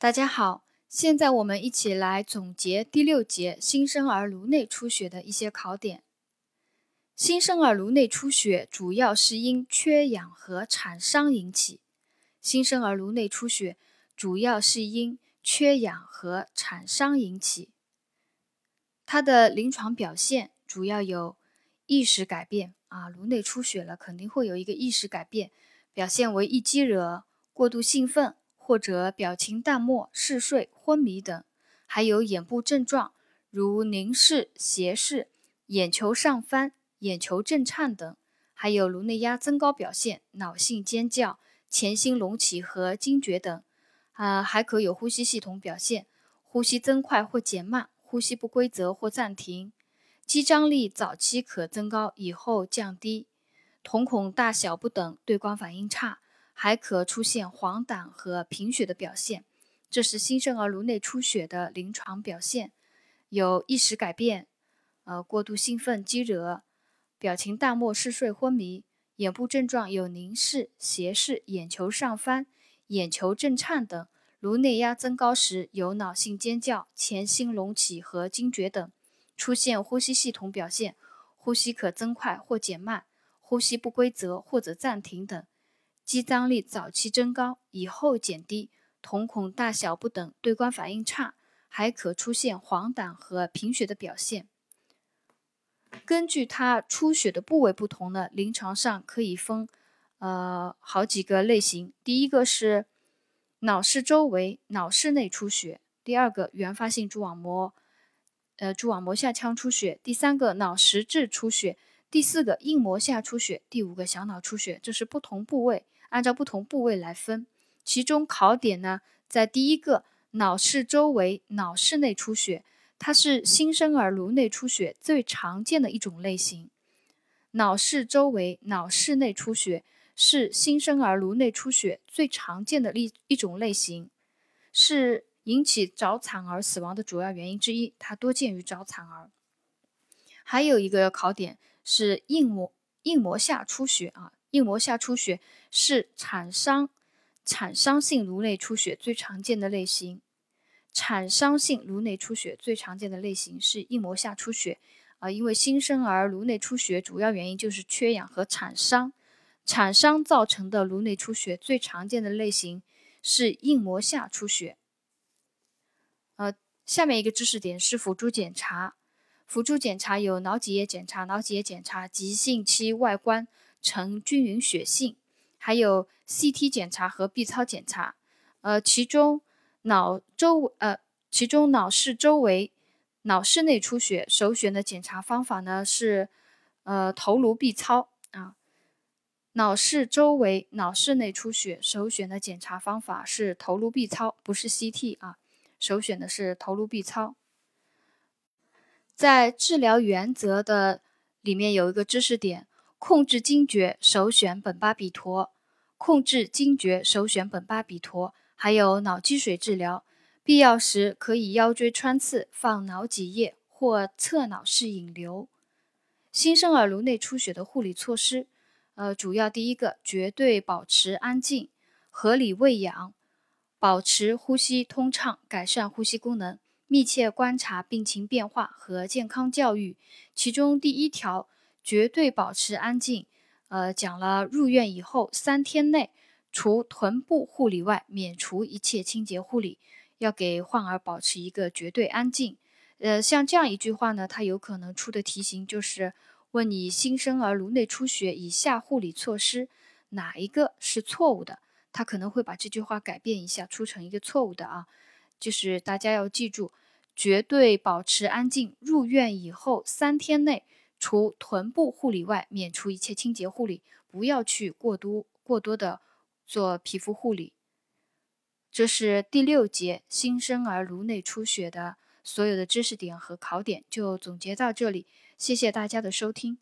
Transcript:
大家好，现在我们一起来总结第六节新生儿颅内出血的一些考点。新生儿颅内出血主要是因缺氧和产伤引起。新生儿颅内出血主要是因缺氧和产伤引起。它的临床表现主要有意识改变啊，颅内出血了肯定会有一个意识改变，表现为易激惹、过度兴奋。或者表情淡漠、嗜睡、昏迷等，还有眼部症状，如凝视、斜视、眼球上翻、眼球震颤等，还有颅内压增高表现、脑性尖叫、前心隆起和惊厥等。啊，还可有呼吸系统表现，呼吸增快或减慢，呼吸不规则或暂停，肌张力早期可增高，以后降低，瞳孔大小不等，对光反应差。还可出现黄疸和贫血的表现，这是新生儿颅内出血的临床表现，有意识改变，呃，过度兴奋、激惹，表情淡漠、嗜睡、昏迷，眼部症状有凝视、斜视、眼球上翻、眼球震颤等，颅内压增高时有脑性尖叫、前心隆起和惊厥等，出现呼吸系统表现，呼吸可增快或减慢，呼吸不规则或者暂停等。肌张力早期增高，以后减低，瞳孔大小不等，对光反应差，还可出现黄疸和贫血的表现。根据它出血的部位不同呢，临床上可以分呃好几个类型。第一个是脑室周围、脑室内出血；第二个原发性蛛网膜呃蛛网膜下腔出血；第三个脑实质出血；第四个硬膜下出血；第五个小脑出血。这是不同部位。按照不同部位来分，其中考点呢，在第一个脑室周围、脑室内出血，它是新生儿颅内出血最常见的一种类型。脑室周围、脑室内出血是新生儿颅内出血最常见的一一种类型，是引起早产儿死亡的主要原因之一，它多见于早产儿。还有一个考点是硬膜硬膜下出血啊。硬膜下出血是产伤产伤性颅内出血最常见的类型。产伤性颅内出血最常见的类型是硬膜下出血啊，因为新生儿颅内出血主要原因就是缺氧和产伤，产伤造成的颅内出血最常见的类型是硬膜下出血。呃，下面一个知识点是辅助检查，辅助检查有脑脊液检查、脑脊液检查、急性期外观。呈均匀血性，还有 CT 检查和 B 超检查。呃，其中脑周呃，其中脑室周围、脑室内出血首选的检查方法呢是呃头颅 B 超啊。脑室周围、脑室内出血首选的检查方法是头颅 B 超，不是 CT 啊，首选的是头颅 B 超。在治疗原则的里面有一个知识点。控制惊厥首选苯巴比妥，控制惊厥首选苯巴比妥，还有脑积水治疗，必要时可以腰椎穿刺放脑脊液或侧脑室引流。新生儿颅内出血的护理措施，呃，主要第一个绝对保持安静，合理喂养，保持呼吸通畅，改善呼吸功能，密切观察病情变化和健康教育。其中第一条。绝对保持安静。呃，讲了入院以后三天内，除臀部护理外，免除一切清洁护理，要给患儿保持一个绝对安静。呃，像这样一句话呢，它有可能出的题型就是问你新生儿颅内出血以下护理措施哪一个是错误的？他可能会把这句话改变一下，出成一个错误的啊。就是大家要记住，绝对保持安静。入院以后三天内。除臀部护理外，免除一切清洁护理，不要去过多过多的做皮肤护理。这是第六节新生儿颅内出血的所有的知识点和考点，就总结到这里。谢谢大家的收听。